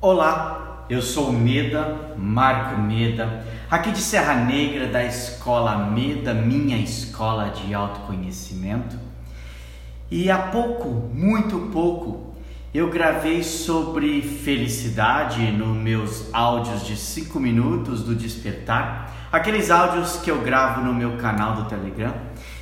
Olá, eu sou Meda, Marco Meda, aqui de Serra Negra da Escola Meda, minha escola de autoconhecimento. E há pouco, muito pouco, eu gravei sobre felicidade nos meus áudios de 5 minutos do despertar, aqueles áudios que eu gravo no meu canal do Telegram.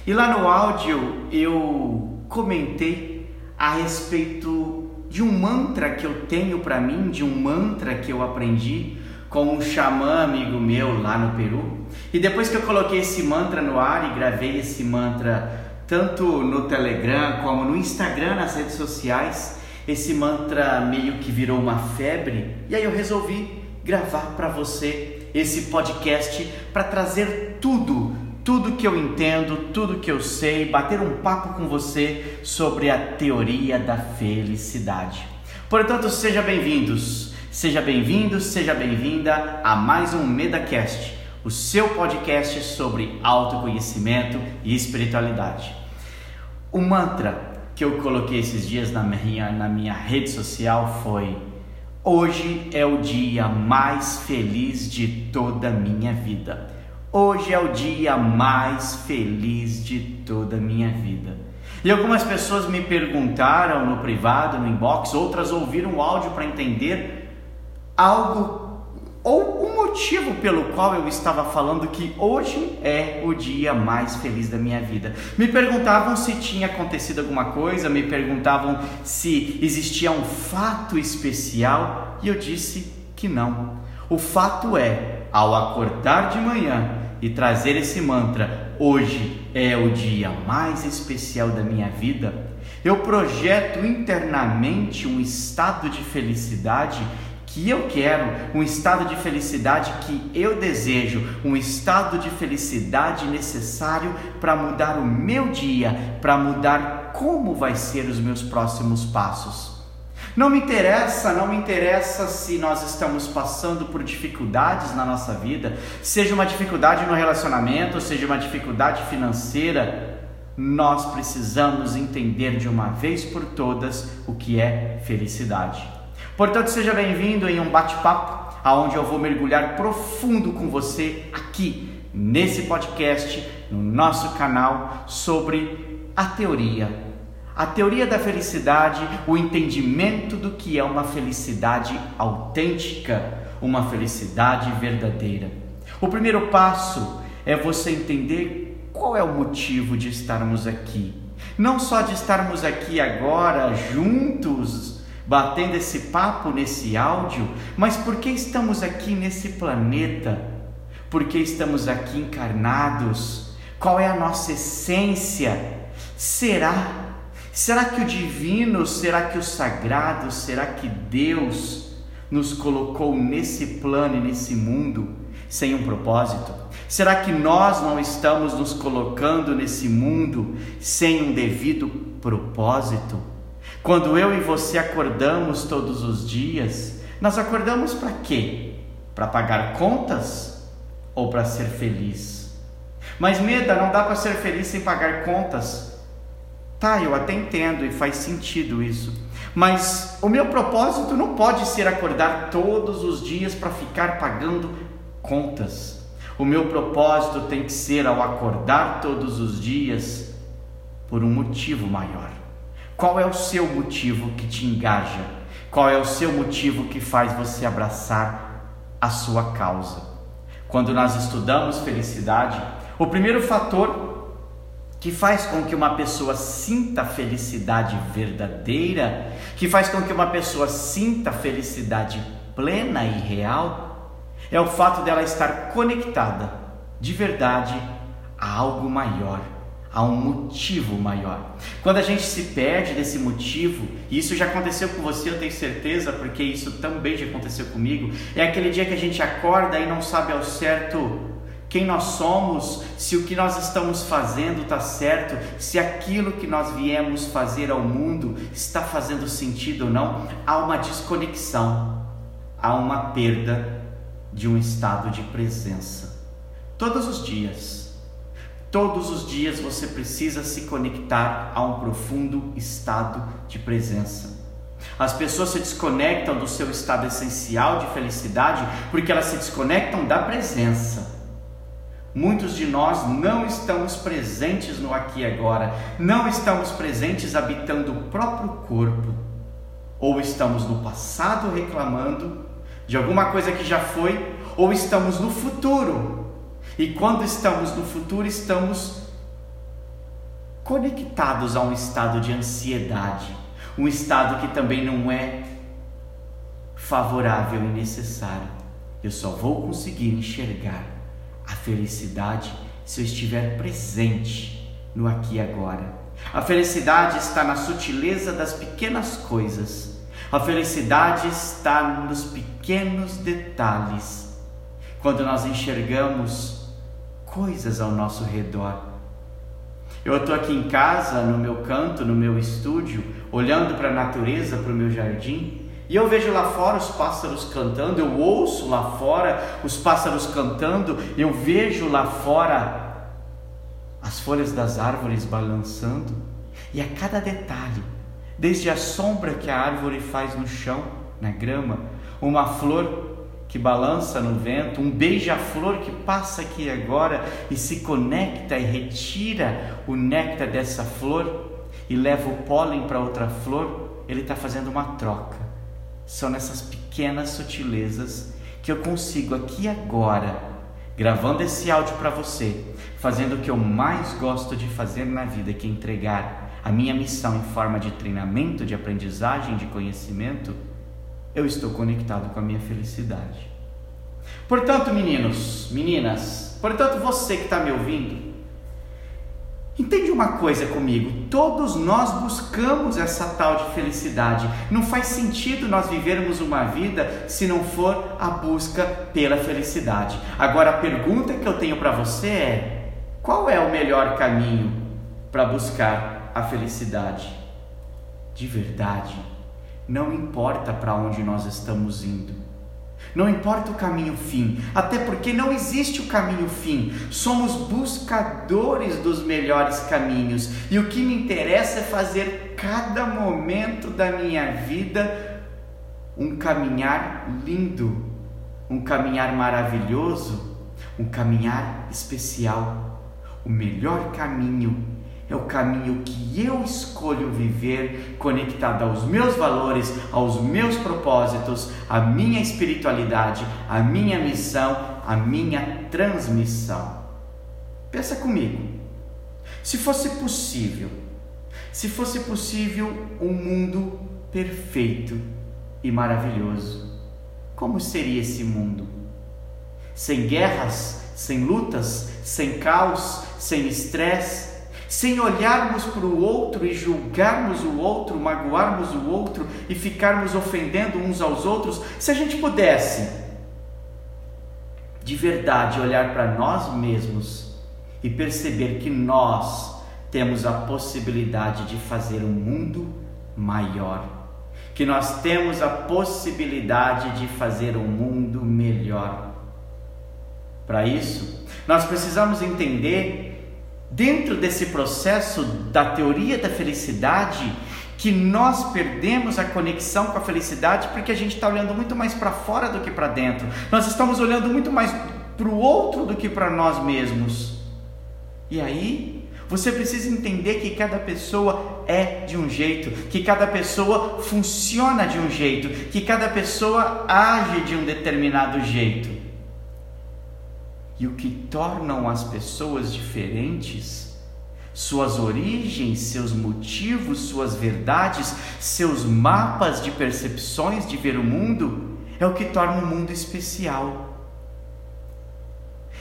E lá no áudio eu comentei a respeito de um mantra que eu tenho para mim, de um mantra que eu aprendi com um xamã amigo meu lá no Peru. E depois que eu coloquei esse mantra no ar e gravei esse mantra tanto no Telegram como no Instagram, nas redes sociais, esse mantra meio que virou uma febre. E aí eu resolvi gravar para você esse podcast para trazer tudo tudo que eu entendo, tudo que eu sei, bater um papo com você sobre a teoria da felicidade. Portanto, seja bem-vindos, seja bem-vindo, seja bem-vinda a mais um MedaCast, o seu podcast sobre autoconhecimento e espiritualidade. O mantra que eu coloquei esses dias na minha, na minha rede social foi: Hoje é o dia mais feliz de toda a minha vida. Hoje é o dia mais feliz de toda a minha vida. E algumas pessoas me perguntaram no privado, no inbox, outras ouviram o áudio para entender algo ou o motivo pelo qual eu estava falando que hoje é o dia mais feliz da minha vida. Me perguntavam se tinha acontecido alguma coisa, me perguntavam se existia um fato especial e eu disse que não. O fato é, ao acordar de manhã, e trazer esse mantra, hoje é o dia mais especial da minha vida, eu projeto internamente um estado de felicidade que eu quero, um estado de felicidade que eu desejo, um estado de felicidade necessário para mudar o meu dia, para mudar como vai ser os meus próximos passos. Não me interessa, não me interessa se nós estamos passando por dificuldades na nossa vida, seja uma dificuldade no relacionamento, seja uma dificuldade financeira, nós precisamos entender de uma vez por todas o que é felicidade. Portanto, seja bem-vindo em um bate-papo aonde eu vou mergulhar profundo com você aqui nesse podcast, no nosso canal sobre a teoria a teoria da felicidade, o entendimento do que é uma felicidade autêntica, uma felicidade verdadeira. O primeiro passo é você entender qual é o motivo de estarmos aqui. Não só de estarmos aqui agora juntos, batendo esse papo nesse áudio, mas porque estamos aqui nesse planeta, porque estamos aqui encarnados, qual é a nossa essência? Será Será que o divino, será que o sagrado, será que Deus nos colocou nesse plano e nesse mundo sem um propósito? Será que nós não estamos nos colocando nesse mundo sem um devido propósito? Quando eu e você acordamos todos os dias, nós acordamos para quê? Para pagar contas ou para ser feliz? Mas Meda, não dá para ser feliz sem pagar contas. Tá, eu até entendo e faz sentido isso. Mas o meu propósito não pode ser acordar todos os dias para ficar pagando contas. O meu propósito tem que ser ao acordar todos os dias por um motivo maior. Qual é o seu motivo que te engaja? Qual é o seu motivo que faz você abraçar a sua causa? Quando nós estudamos felicidade, o primeiro fator que faz com que uma pessoa sinta felicidade verdadeira, que faz com que uma pessoa sinta felicidade plena e real, é o fato dela estar conectada de verdade a algo maior, a um motivo maior. Quando a gente se perde desse motivo, e isso já aconteceu com você, eu tenho certeza, porque isso também já aconteceu comigo, é aquele dia que a gente acorda e não sabe ao certo quem nós somos, se o que nós estamos fazendo está certo, se aquilo que nós viemos fazer ao mundo está fazendo sentido ou não, há uma desconexão, há uma perda de um estado de presença. Todos os dias, todos os dias você precisa se conectar a um profundo estado de presença. As pessoas se desconectam do seu estado essencial de felicidade porque elas se desconectam da presença. Muitos de nós não estamos presentes no aqui e agora, não estamos presentes habitando o próprio corpo, ou estamos no passado reclamando de alguma coisa que já foi, ou estamos no futuro. E quando estamos no futuro, estamos conectados a um estado de ansiedade, um estado que também não é favorável e necessário. Eu só vou conseguir enxergar a felicidade se eu estiver presente no aqui e agora. A felicidade está na sutileza das pequenas coisas. A felicidade está nos pequenos detalhes. Quando nós enxergamos coisas ao nosso redor. Eu estou aqui em casa, no meu canto, no meu estúdio, olhando para a natureza, para o meu jardim, e eu vejo lá fora os pássaros cantando, eu ouço lá fora os pássaros cantando, eu vejo lá fora as folhas das árvores balançando, e a cada detalhe, desde a sombra que a árvore faz no chão, na grama, uma flor que balança no vento, um beija-flor que passa aqui agora e se conecta e retira o néctar dessa flor e leva o pólen para outra flor, ele está fazendo uma troca. São nessas pequenas sutilezas que eu consigo aqui agora, gravando esse áudio para você, fazendo o que eu mais gosto de fazer na vida, que é entregar a minha missão em forma de treinamento, de aprendizagem, de conhecimento, eu estou conectado com a minha felicidade. Portanto, meninos, meninas, portanto, você que está me ouvindo, Entende uma coisa comigo? Todos nós buscamos essa tal de felicidade. Não faz sentido nós vivermos uma vida se não for a busca pela felicidade. Agora a pergunta que eu tenho para você é: qual é o melhor caminho para buscar a felicidade? De verdade, não importa para onde nós estamos indo. Não importa o caminho fim, até porque não existe o caminho fim. Somos buscadores dos melhores caminhos e o que me interessa é fazer cada momento da minha vida um caminhar lindo, um caminhar maravilhoso, um caminhar especial. O melhor caminho é o caminho que eu escolho viver conectado aos meus valores, aos meus propósitos, à minha espiritualidade, à minha missão, à minha transmissão. Pensa comigo. Se fosse possível, se fosse possível um mundo perfeito e maravilhoso, como seria esse mundo? Sem guerras, sem lutas, sem caos, sem estresse, sem olharmos para o outro e julgarmos o outro, magoarmos o outro e ficarmos ofendendo uns aos outros, se a gente pudesse de verdade olhar para nós mesmos e perceber que nós temos a possibilidade de fazer um mundo maior, que nós temos a possibilidade de fazer um mundo melhor. Para isso, nós precisamos entender dentro desse processo da teoria da felicidade, que nós perdemos a conexão com a felicidade porque a gente está olhando muito mais para fora do que para dentro. Nós estamos olhando muito mais para o outro do que para nós mesmos. E aí, você precisa entender que cada pessoa é de um jeito, que cada pessoa funciona de um jeito, que cada pessoa age de um determinado jeito. E o que tornam as pessoas diferentes, suas origens, seus motivos, suas verdades, seus mapas de percepções de ver o mundo, é o que torna o mundo especial.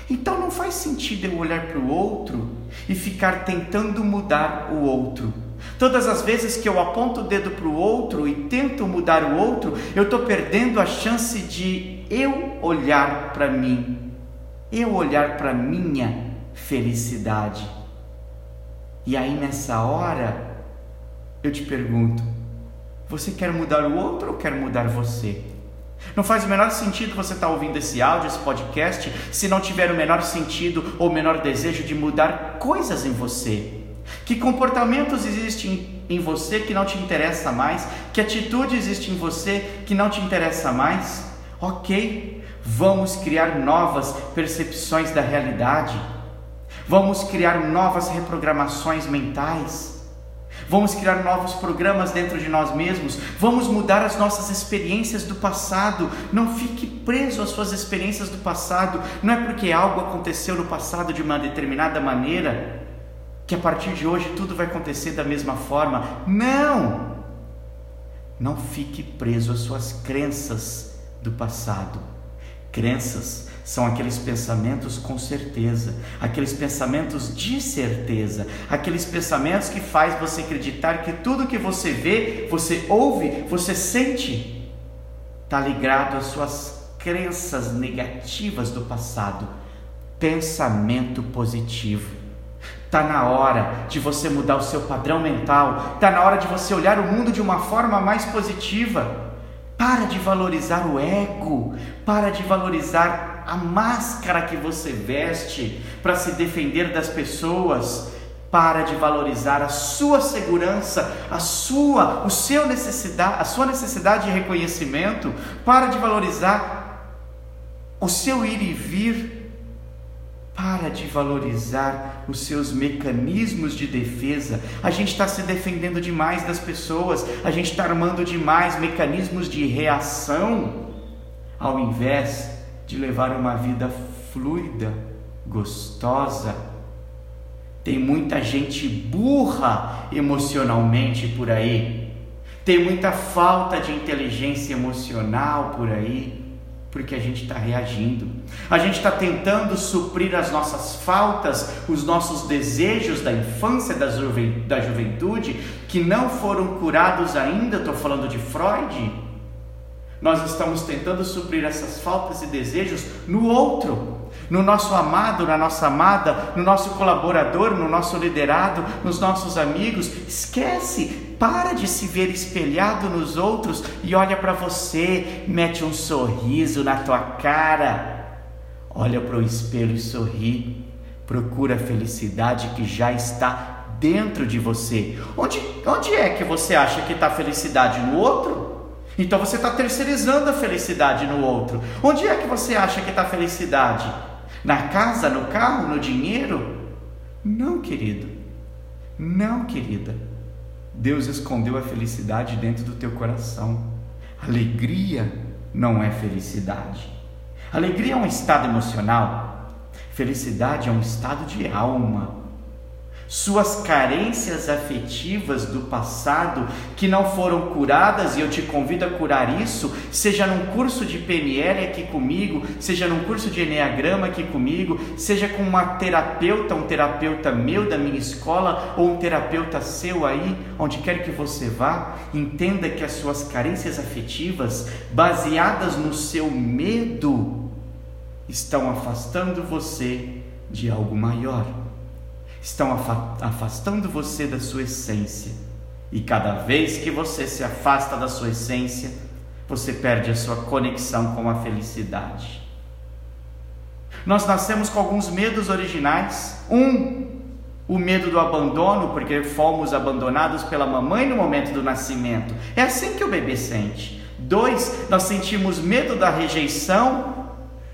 Então não faz sentido eu olhar para o outro e ficar tentando mudar o outro. Todas as vezes que eu aponto o dedo para o outro e tento mudar o outro, eu estou perdendo a chance de eu olhar para mim eu olhar para minha felicidade. E aí nessa hora eu te pergunto: você quer mudar o outro ou quer mudar você? Não faz o menor sentido você estar tá ouvindo esse áudio, esse podcast, se não tiver o menor sentido ou o menor desejo de mudar coisas em você. Que comportamentos existem em você que não te interessa mais? Que atitude existe em você que não te interessa mais? Ok, vamos criar novas percepções da realidade, vamos criar novas reprogramações mentais. Vamos criar novos programas dentro de nós mesmos. Vamos mudar as nossas experiências do passado. Não fique preso às suas experiências do passado. Não é porque algo aconteceu no passado de uma determinada maneira que a partir de hoje tudo vai acontecer da mesma forma. Não! Não fique preso às suas crenças do passado. Crenças são aqueles pensamentos com certeza, aqueles pensamentos de certeza, aqueles pensamentos que faz você acreditar que tudo que você vê, você ouve, você sente, está ligado às suas crenças negativas do passado. Pensamento positivo. Está na hora de você mudar o seu padrão mental, está na hora de você olhar o mundo de uma forma mais positiva. Para de valorizar o ego, para de valorizar a máscara que você veste para se defender das pessoas. Para de valorizar a sua segurança, a sua, o seu necessidade, a sua necessidade de reconhecimento. Para de valorizar o seu ir e vir para de valorizar os seus mecanismos de defesa. A gente está se defendendo demais das pessoas, a gente está armando demais mecanismos de reação, ao invés de levar uma vida fluida, gostosa. Tem muita gente burra emocionalmente por aí, tem muita falta de inteligência emocional por aí porque a gente está reagindo. A gente está tentando suprir as nossas faltas, os nossos desejos da infância, da, da juventude, que não foram curados ainda. Estou falando de Freud. Nós estamos tentando suprir essas faltas e desejos no outro, no nosso amado, na nossa amada, no nosso colaborador, no nosso liderado, nos nossos amigos. Esquece, para de se ver espelhado nos outros e olha para você, mete um sorriso na tua cara. Olha para o espelho e sorri. Procura a felicidade que já está dentro de você. Onde, onde é que você acha que está a felicidade? No outro? Então você está terceirizando a felicidade no outro. Onde é que você acha que está a felicidade? Na casa, no carro, no dinheiro? Não, querido. Não, querida. Deus escondeu a felicidade dentro do teu coração. Alegria não é felicidade. Alegria é um estado emocional. Felicidade é um estado de alma suas carências afetivas do passado que não foram curadas, e eu te convido a curar isso, seja num curso de PNL aqui comigo, seja num curso de Enneagrama aqui comigo, seja com uma terapeuta, um terapeuta meu da minha escola ou um terapeuta seu aí, onde quer que você vá, entenda que as suas carências afetivas, baseadas no seu medo, estão afastando você de algo maior estão afastando você da sua essência. E cada vez que você se afasta da sua essência, você perde a sua conexão com a felicidade. Nós nascemos com alguns medos originais. Um, o medo do abandono, porque fomos abandonados pela mamãe no momento do nascimento. É assim que o bebê sente. Dois, nós sentimos medo da rejeição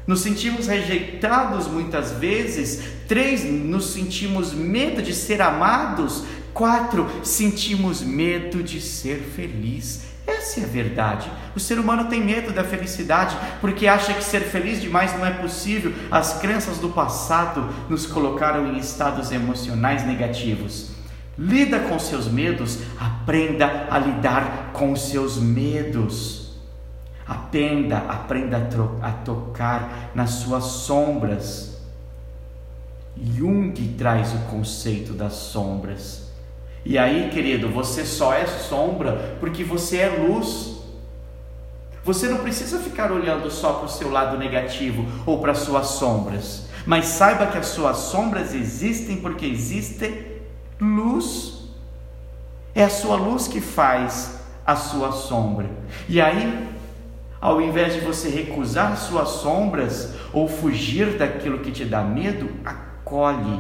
nos sentimos rejeitados muitas vezes. Três, nos sentimos medo de ser amados. Quatro, sentimos medo de ser feliz. Essa é a verdade. O ser humano tem medo da felicidade porque acha que ser feliz demais não é possível. As crenças do passado nos colocaram em estados emocionais negativos. Lida com seus medos, aprenda a lidar com seus medos. Aprenda, aprenda a, a tocar nas suas sombras. Jung traz o conceito das sombras. E aí, querido, você só é sombra porque você é luz. Você não precisa ficar olhando só para o seu lado negativo ou para as suas sombras. Mas saiba que as suas sombras existem porque existe luz. É a sua luz que faz a sua sombra. E aí, ao invés de você recusar suas sombras ou fugir daquilo que te dá medo, acolhe,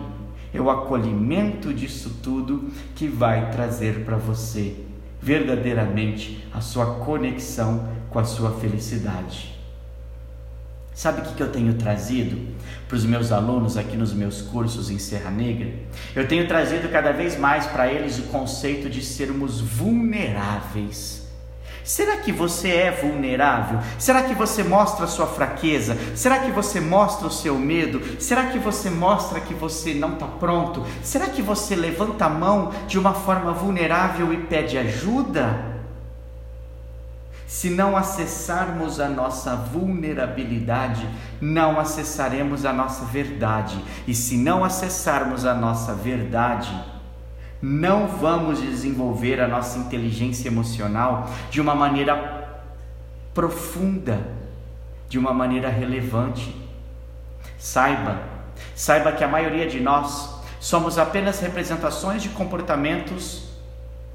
é o acolhimento disso tudo que vai trazer para você verdadeiramente a sua conexão com a sua felicidade. Sabe o que eu tenho trazido para os meus alunos aqui nos meus cursos em Serra Negra? Eu tenho trazido cada vez mais para eles o conceito de sermos vulneráveis Será que você é vulnerável? Será que você mostra a sua fraqueza? Será que você mostra o seu medo? Será que você mostra que você não está pronto? Será que você levanta a mão de uma forma vulnerável e pede ajuda? Se não acessarmos a nossa vulnerabilidade, não acessaremos a nossa verdade. E se não acessarmos a nossa verdade, não vamos desenvolver a nossa inteligência emocional de uma maneira profunda, de uma maneira relevante. Saiba, saiba que a maioria de nós somos apenas representações de comportamentos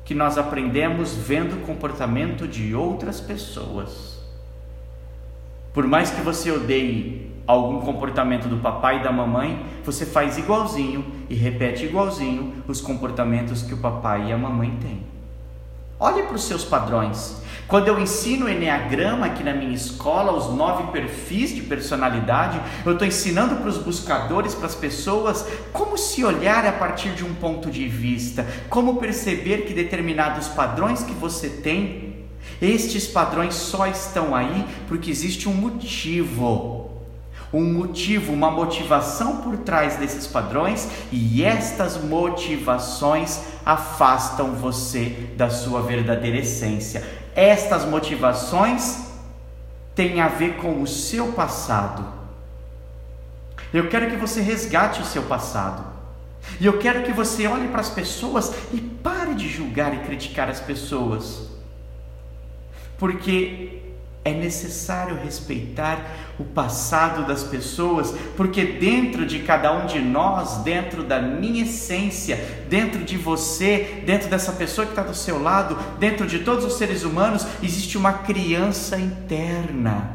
que nós aprendemos vendo o comportamento de outras pessoas. Por mais que você odeie algum comportamento do papai e da mamãe, você faz igualzinho e repete igualzinho os comportamentos que o papai e a mamãe têm. Olhe para os seus padrões. Quando eu ensino o Enneagrama aqui na minha escola, os nove perfis de personalidade, eu estou ensinando para os buscadores, para as pessoas, como se olhar a partir de um ponto de vista, como perceber que determinados padrões que você tem, estes padrões só estão aí porque existe um motivo um motivo, uma motivação por trás desses padrões e estas motivações afastam você da sua verdadeira essência. Estas motivações têm a ver com o seu passado. Eu quero que você resgate o seu passado. E eu quero que você olhe para as pessoas e pare de julgar e criticar as pessoas. Porque é necessário respeitar o passado das pessoas, porque dentro de cada um de nós, dentro da minha essência, dentro de você, dentro dessa pessoa que está do seu lado, dentro de todos os seres humanos, existe uma criança interna.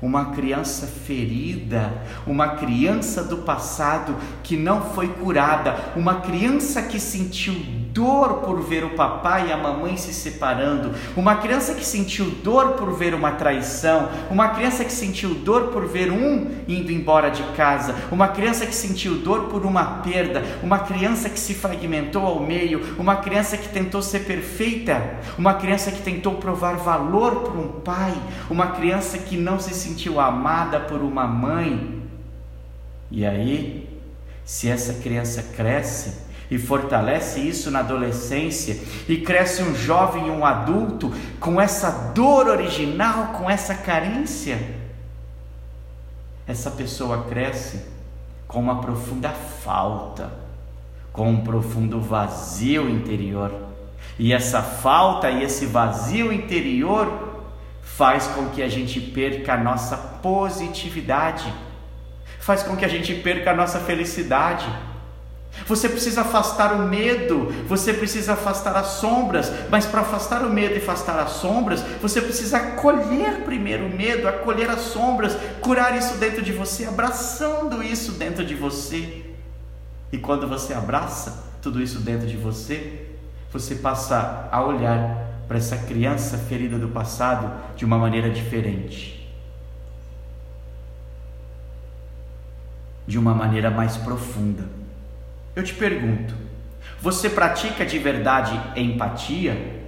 Uma criança ferida, uma criança do passado que não foi curada, uma criança que sentiu dor por ver o papai e a mamãe se separando, uma criança que sentiu dor por ver uma traição, uma criança que sentiu dor por ver um indo embora de casa, uma criança que sentiu dor por uma perda, uma criança que se fragmentou ao meio, uma criança que tentou ser perfeita, uma criança que tentou provar valor para um pai, uma criança que não se sentiu amada por uma mãe. E aí, se essa criança cresce e fortalece isso na adolescência e cresce um jovem e um adulto com essa dor original, com essa carência, essa pessoa cresce com uma profunda falta, com um profundo vazio interior. E essa falta e esse vazio interior faz com que a gente perca a nossa positividade, faz com que a gente perca a nossa felicidade. Você precisa afastar o medo, você precisa afastar as sombras, mas para afastar o medo e afastar as sombras, você precisa acolher primeiro o medo, acolher as sombras, curar isso dentro de você, abraçando isso dentro de você. E quando você abraça tudo isso dentro de você, você passa a olhar para essa criança ferida do passado de uma maneira diferente. De uma maneira mais profunda. Eu te pergunto: você pratica de verdade empatia?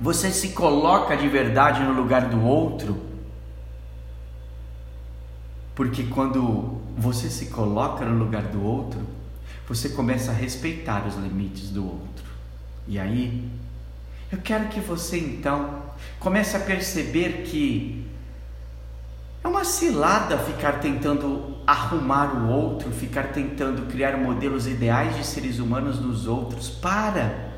Você se coloca de verdade no lugar do outro? Porque quando você se coloca no lugar do outro, você começa a respeitar os limites do outro. E aí, eu quero que você então comece a perceber que é uma cilada ficar tentando arrumar o outro, ficar tentando criar modelos ideais de seres humanos nos outros. Para!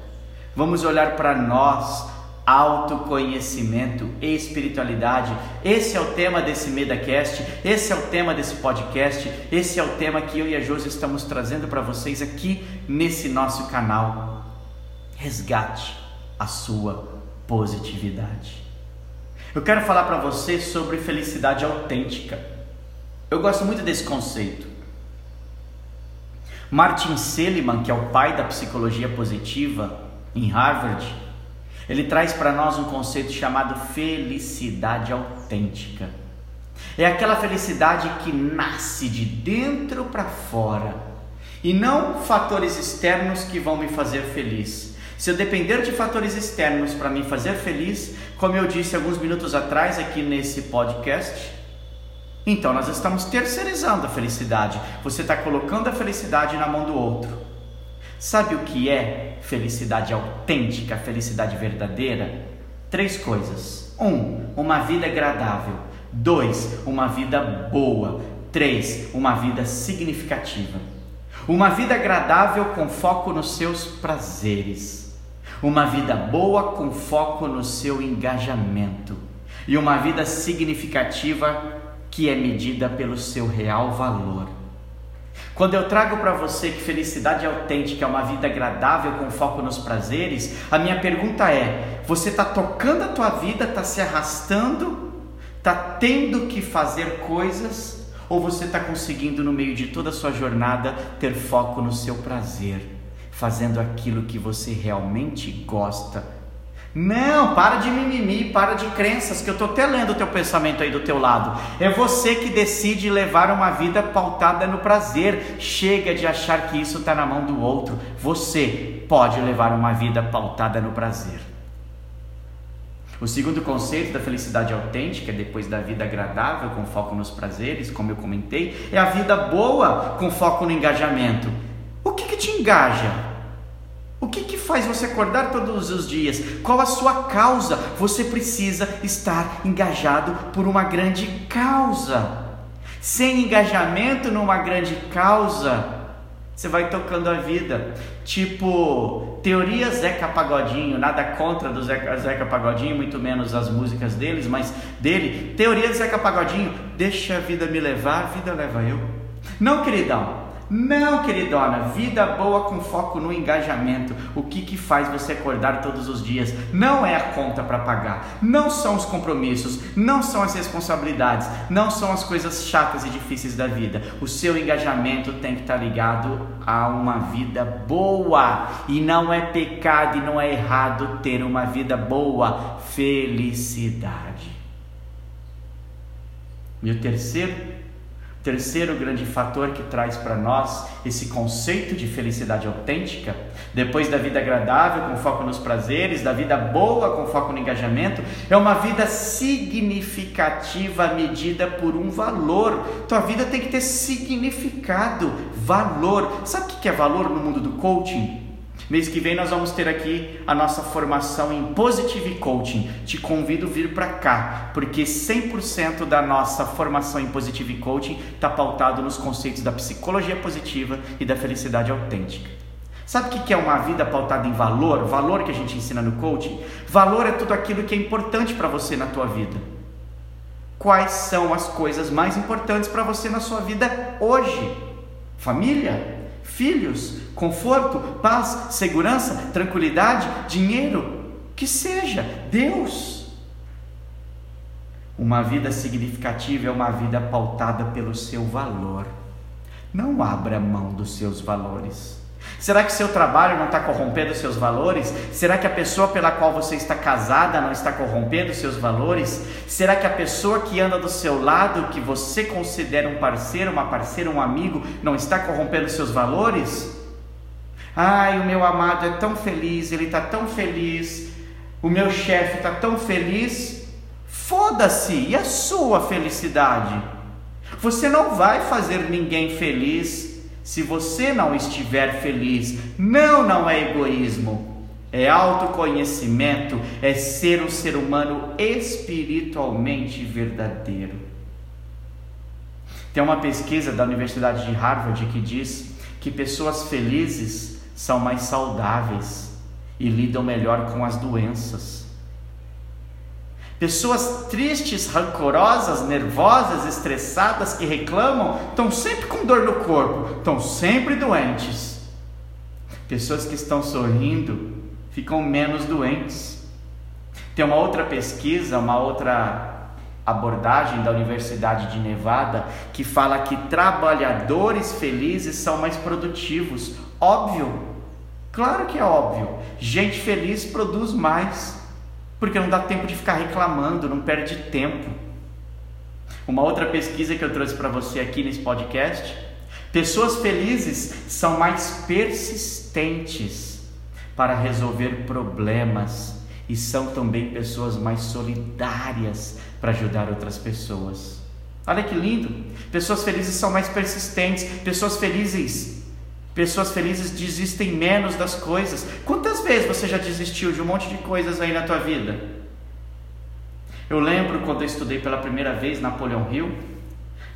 Vamos olhar para nós, autoconhecimento e espiritualidade. Esse é o tema desse MedaCast, esse é o tema desse podcast, esse é o tema que eu e a Josi estamos trazendo para vocês aqui nesse nosso canal. Resgate a sua positividade. Eu quero falar para você sobre felicidade autêntica. Eu gosto muito desse conceito. Martin Seligman, que é o pai da psicologia positiva em Harvard, ele traz para nós um conceito chamado felicidade autêntica. É aquela felicidade que nasce de dentro para fora e não fatores externos que vão me fazer feliz. Se eu depender de fatores externos para me fazer feliz, como eu disse alguns minutos atrás aqui nesse podcast, então nós estamos terceirizando a felicidade. Você está colocando a felicidade na mão do outro. Sabe o que é felicidade autêntica, felicidade verdadeira? Três coisas. Um, uma vida agradável. Dois, uma vida boa. Três, uma vida significativa. Uma vida agradável com foco nos seus prazeres. Uma vida boa com foco no seu engajamento. E uma vida significativa que é medida pelo seu real valor. Quando eu trago para você que felicidade autêntica é uma vida agradável com foco nos prazeres, a minha pergunta é: você está tocando a tua vida, está se arrastando, está tendo que fazer coisas, ou você está conseguindo no meio de toda a sua jornada ter foco no seu prazer, fazendo aquilo que você realmente gosta? Não, para de mimimi, para de crenças, que eu estou até lendo o teu pensamento aí do teu lado. É você que decide levar uma vida pautada no prazer. Chega de achar que isso está na mão do outro. Você pode levar uma vida pautada no prazer. O segundo conceito da felicidade autêntica, depois da vida agradável com foco nos prazeres, como eu comentei, é a vida boa com foco no engajamento. O que, que te engaja? O que, que faz você acordar todos os dias? Qual a sua causa? Você precisa estar engajado por uma grande causa. Sem engajamento numa grande causa, você vai tocando a vida. Tipo, teoria Zeca Pagodinho, nada contra do Zeca, Zeca Pagodinho, muito menos as músicas deles, mas dele. Teoria Zeca Pagodinho, deixa a vida me levar, a vida leva eu. Não, queridão. Não, queridona, vida boa com foco no engajamento. O que, que faz você acordar todos os dias? Não é a conta para pagar, não são os compromissos, não são as responsabilidades, não são as coisas chatas e difíceis da vida. O seu engajamento tem que estar tá ligado a uma vida boa. E não é pecado e não é errado ter uma vida boa. Felicidade. E o terceiro Terceiro grande fator que traz para nós esse conceito de felicidade autêntica, depois da vida agradável com foco nos prazeres, da vida boa com foco no engajamento, é uma vida significativa medida por um valor. Tua vida tem que ter significado, valor. Sabe o que é valor no mundo do coaching? Mês que vem nós vamos ter aqui a nossa formação em Positive Coaching. Te convido a vir para cá, porque 100% da nossa formação em Positive Coaching está pautado nos conceitos da psicologia positiva e da felicidade autêntica. Sabe o que é uma vida pautada em valor? Valor que a gente ensina no coaching? Valor é tudo aquilo que é importante para você na tua vida. Quais são as coisas mais importantes para você na sua vida hoje? Família? Filhos, conforto, paz, segurança, tranquilidade, dinheiro, que seja, Deus. Uma vida significativa é uma vida pautada pelo seu valor. Não abra mão dos seus valores. Será que seu trabalho não está corrompendo seus valores? Será que a pessoa pela qual você está casada não está corrompendo seus valores? Será que a pessoa que anda do seu lado, que você considera um parceiro, uma parceira, um amigo, não está corrompendo seus valores? Ai, o meu amado é tão feliz, ele está tão feliz, o meu chefe está tão feliz. Foda-se, e a sua felicidade? Você não vai fazer ninguém feliz se você não estiver feliz, não, não é egoísmo, é autoconhecimento, é ser um ser humano espiritualmente verdadeiro. Tem uma pesquisa da Universidade de Harvard que diz que pessoas felizes são mais saudáveis e lidam melhor com as doenças. Pessoas tristes, rancorosas, nervosas, estressadas, que reclamam, estão sempre com dor no corpo, estão sempre doentes. Pessoas que estão sorrindo ficam menos doentes. Tem uma outra pesquisa, uma outra abordagem da Universidade de Nevada que fala que trabalhadores felizes são mais produtivos. Óbvio, claro que é óbvio. Gente feliz produz mais, porque não dá tempo de ficar reclamando, não perde tempo. Uma outra pesquisa que eu trouxe para você aqui nesse podcast: pessoas felizes são mais persistentes para resolver problemas e são também pessoas mais solidárias para ajudar outras pessoas. Olha que lindo! Pessoas felizes são mais persistentes, pessoas felizes, pessoas felizes desistem menos das coisas. Quantas vezes você já desistiu de um monte de coisas aí na tua vida? Eu lembro quando eu estudei pela primeira vez Napoleão Hill,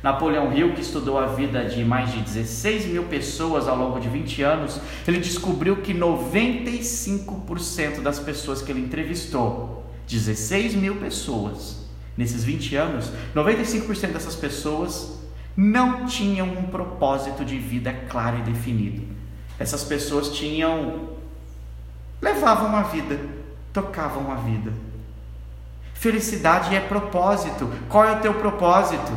Napoleão Hill, que estudou a vida de mais de 16 mil pessoas ao longo de 20 anos, ele descobriu que 95% das pessoas que ele entrevistou, 16 mil pessoas, nesses 20 anos, 95% dessas pessoas não tinham um propósito de vida claro e definido. Essas pessoas tinham. levavam a vida, tocavam a vida. Felicidade é propósito. Qual é o teu propósito?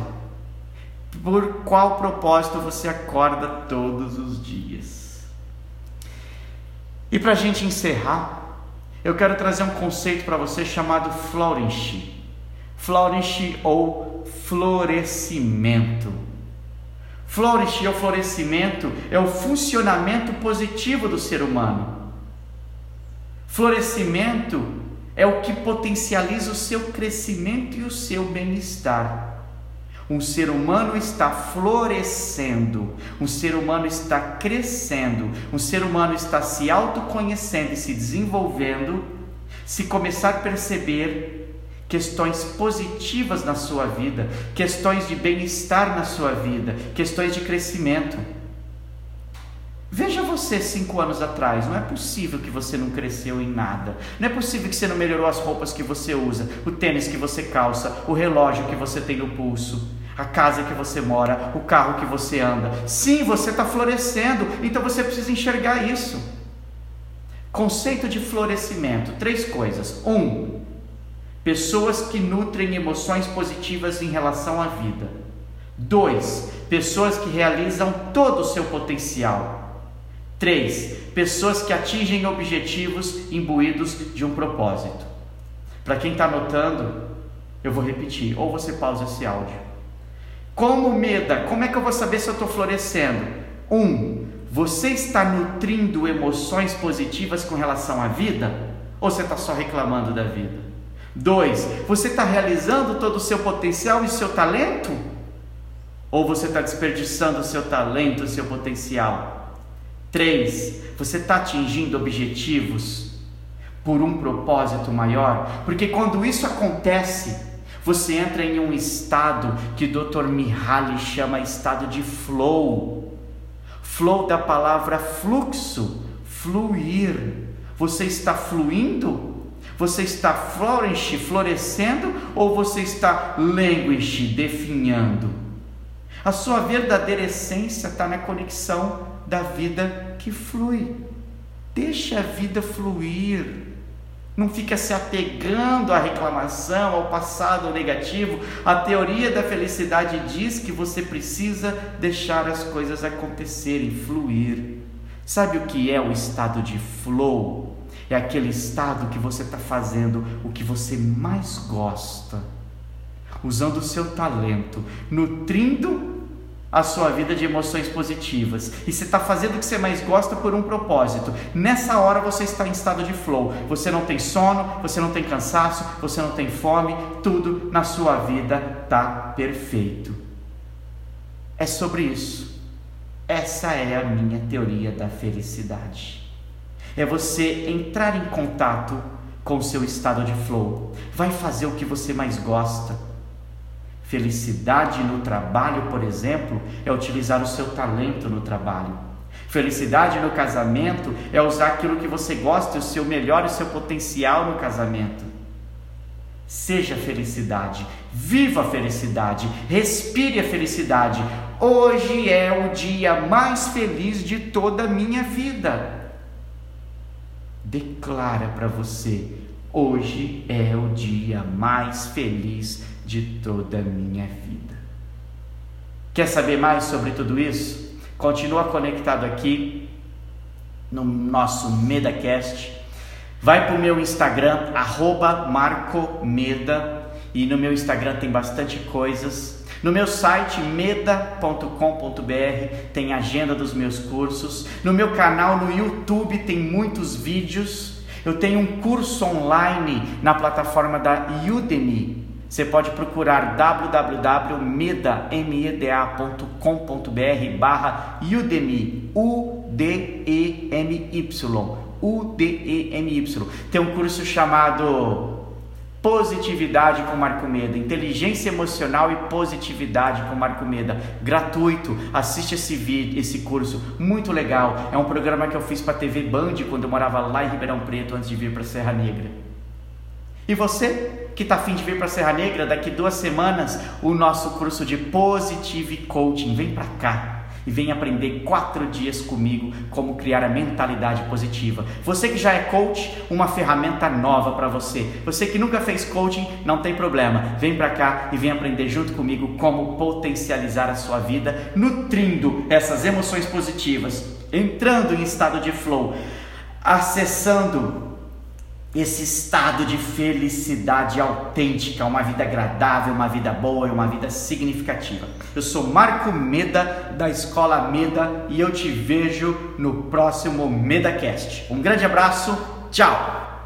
Por qual propósito você acorda todos os dias? E para a gente encerrar, eu quero trazer um conceito para você chamado flourish. Flourish ou florescimento. Flourish ou florescimento é o funcionamento positivo do ser humano. Florescimento é o que potencializa o seu crescimento e o seu bem-estar. Um ser humano está florescendo, um ser humano está crescendo, um ser humano está se autoconhecendo e se desenvolvendo, se começar a perceber questões positivas na sua vida, questões de bem-estar na sua vida, questões de crescimento. Veja você cinco anos atrás, não é possível que você não cresceu em nada, não é possível que você não melhorou as roupas que você usa, o tênis que você calça, o relógio que você tem no pulso a casa que você mora, o carro que você anda. Sim, você está florescendo, então você precisa enxergar isso. Conceito de florescimento: três coisas. Um, pessoas que nutrem emoções positivas em relação à vida. Dois, pessoas que realizam todo o seu potencial. Três, pessoas que atingem objetivos imbuídos de um propósito. Para quem está anotando, eu vou repetir, ou você pausa esse áudio. Como Meda, como é que eu vou saber se eu estou florescendo? Um, você está nutrindo emoções positivas com relação à vida? Ou você está só reclamando da vida? Dois, você está realizando todo o seu potencial e seu talento? Ou você está desperdiçando o seu talento, o seu potencial? Três, você está atingindo objetivos por um propósito maior? Porque quando isso acontece, você entra em um estado que o Dr. Mihaly chama estado de flow. Flow da palavra fluxo, fluir. Você está fluindo? Você está flourish, florescendo ou você está languish, definhando? A sua verdadeira essência está na conexão da vida que flui. Deixa a vida fluir. Não fica se apegando à reclamação, ao passado negativo. A teoria da felicidade diz que você precisa deixar as coisas acontecerem, fluir. Sabe o que é o estado de flow? É aquele estado que você está fazendo o que você mais gosta, usando o seu talento, nutrindo a sua vida de emoções positivas e você está fazendo o que você mais gosta por um propósito. Nessa hora você está em estado de flow. Você não tem sono, você não tem cansaço, você não tem fome, tudo na sua vida está perfeito. É sobre isso. Essa é a minha teoria da felicidade. É você entrar em contato com o seu estado de flow. Vai fazer o que você mais gosta Felicidade no trabalho, por exemplo, é utilizar o seu talento no trabalho. Felicidade no casamento é usar aquilo que você gosta, o seu melhor e o seu potencial no casamento. Seja felicidade, viva a felicidade, respire a felicidade. Hoje é o dia mais feliz de toda a minha vida. Declara para você: hoje é o dia mais feliz de toda a minha vida. Quer saber mais sobre tudo isso? Continua conectado aqui no nosso MedaCast. Vai para o meu Instagram, marcomeda, e no meu Instagram tem bastante coisas. No meu site meda.com.br tem agenda dos meus cursos. No meu canal no YouTube tem muitos vídeos. Eu tenho um curso online na plataforma da Udemy. Você pode procurar www.meda.com.br barra Udemy, U-D-E-M-Y, U-D-E-M-Y. Tem um curso chamado Positividade com Marco Meda, inteligência emocional e positividade com Marco Meda, gratuito. Assiste esse vídeo, esse curso, muito legal. É um programa que eu fiz para a TV Band quando eu morava lá em Ribeirão Preto antes de vir para Serra Negra. E você que está afim de vir para Serra Negra, daqui duas semanas, o nosso curso de Positive Coaching. Vem para cá e vem aprender quatro dias comigo como criar a mentalidade positiva. Você que já é coach, uma ferramenta nova para você. Você que nunca fez coaching, não tem problema. Vem para cá e vem aprender junto comigo como potencializar a sua vida, nutrindo essas emoções positivas, entrando em estado de flow, acessando esse estado de felicidade autêntica, uma vida agradável, uma vida boa e uma vida significativa. Eu sou Marco Meda da Escola Meda e eu te vejo no próximo MedaCast. Um grande abraço, tchau!